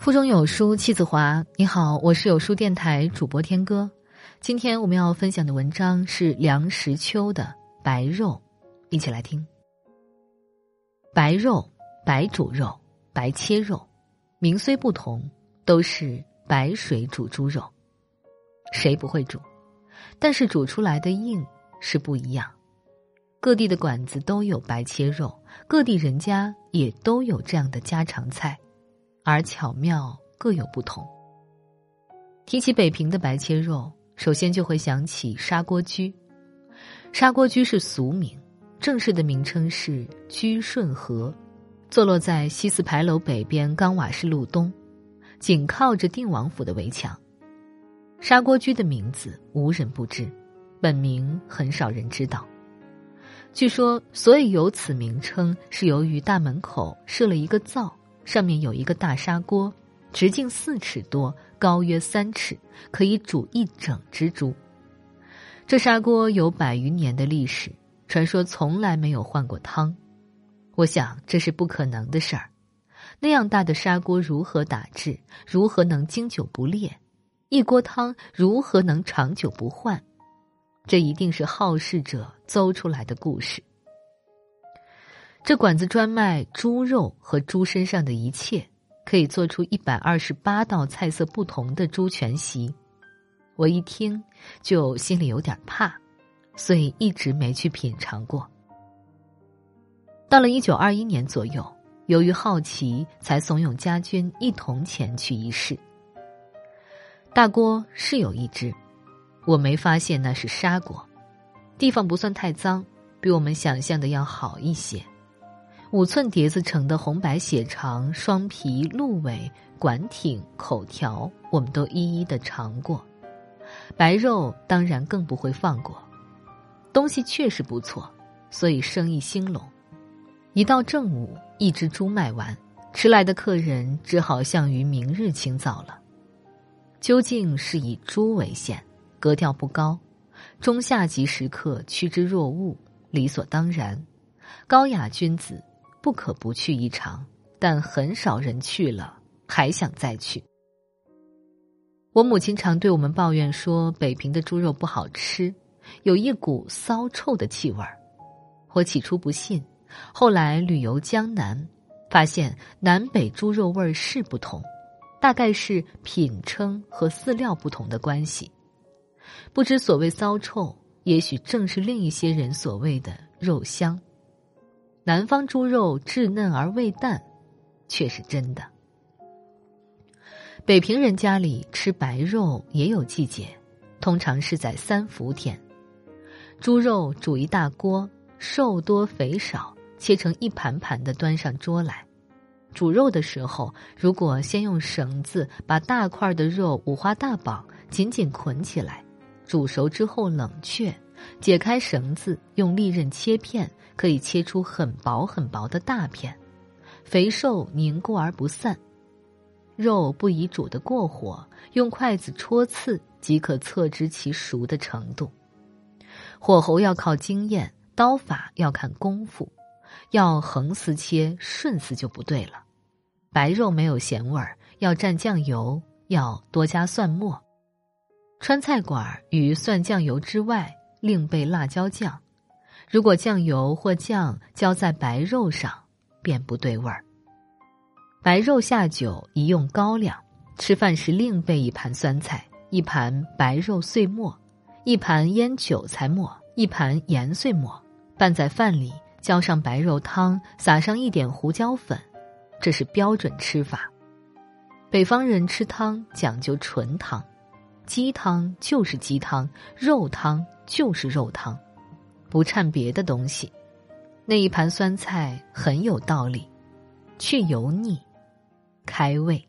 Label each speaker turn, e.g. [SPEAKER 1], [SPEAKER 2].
[SPEAKER 1] 腹中有书气自华。你好，我是有书电台主播天歌。今天我们要分享的文章是梁实秋的《白肉》，一起来听。白肉、白煮肉、白切肉，名虽不同，都是白水煮猪肉。谁不会煮？但是煮出来的硬是不一样。各地的馆子都有白切肉，各地人家也都有这样的家常菜。而巧妙各有不同。提起北平的白切肉，首先就会想起砂锅居。砂锅居是俗名，正式的名称是居顺和，坐落在西四牌楼北边钢瓦市路东，紧靠着定王府的围墙。砂锅居的名字无人不知，本名很少人知道。据说，所以有此名称，是由于大门口设了一个灶。上面有一个大砂锅，直径四尺多，高约三尺，可以煮一整只猪。这砂锅有百余年的历史，传说从来没有换过汤。我想这是不可能的事儿。那样大的砂锅如何打制？如何能经久不裂？一锅汤如何能长久不换？这一定是好事者诌出来的故事。这馆子专卖猪肉和猪身上的一切，可以做出一百二十八道菜色不同的猪全席。我一听就心里有点怕，所以一直没去品尝过。到了一九二一年左右，由于好奇，才怂恿家军一同前去一试。大锅是有一只，我没发现那是砂锅，地方不算太脏，比我们想象的要好一些。五寸碟子盛的红白血肠、双皮、鹿尾、管挺、口条，我们都一一的尝过。白肉当然更不会放过。东西确实不错，所以生意兴隆。一到正午，一只猪卖完，迟来的客人只好向于明日清早了。究竟是以猪为限，格调不高，中下级食客趋之若鹜，理所当然。高雅君子。不可不去一尝，但很少人去了还想再去。我母亲常对我们抱怨说，北平的猪肉不好吃，有一股骚臭的气味儿。我起初不信，后来旅游江南，发现南北猪肉味儿是不同，大概是品称和饲料不同的关系。不知所谓骚臭，也许正是另一些人所谓的肉香。南方猪肉稚嫩而味淡，却是真的。北平人家里吃白肉也有季节，通常是在三伏天。猪肉煮一大锅，瘦多肥少，切成一盘盘的端上桌来。煮肉的时候，如果先用绳子把大块的肉五花大绑紧紧捆起来，煮熟之后冷却。解开绳子，用利刃切片，可以切出很薄很薄的大片，肥瘦凝固而不散。肉不宜煮得过火，用筷子戳刺即可测知其熟的程度。火候要靠经验，刀法要看功夫，要横丝切，顺丝就不对了。白肉没有咸味儿，要蘸酱油，要多加蒜末。川菜馆与蒜酱油之外。另备辣椒酱，如果酱油或酱浇在白肉上，便不对味儿。白肉下酒宜用高粱，吃饭时另备一盘酸菜，一盘白肉碎末，一盘腌韭菜末，一盘盐碎末，拌在饭里，浇上白肉汤，撒上一点胡椒粉，这是标准吃法。北方人吃汤讲究纯汤。鸡汤就是鸡汤，肉汤就是肉汤，不掺别的东西。那一盘酸菜很有道理，去油腻，开胃。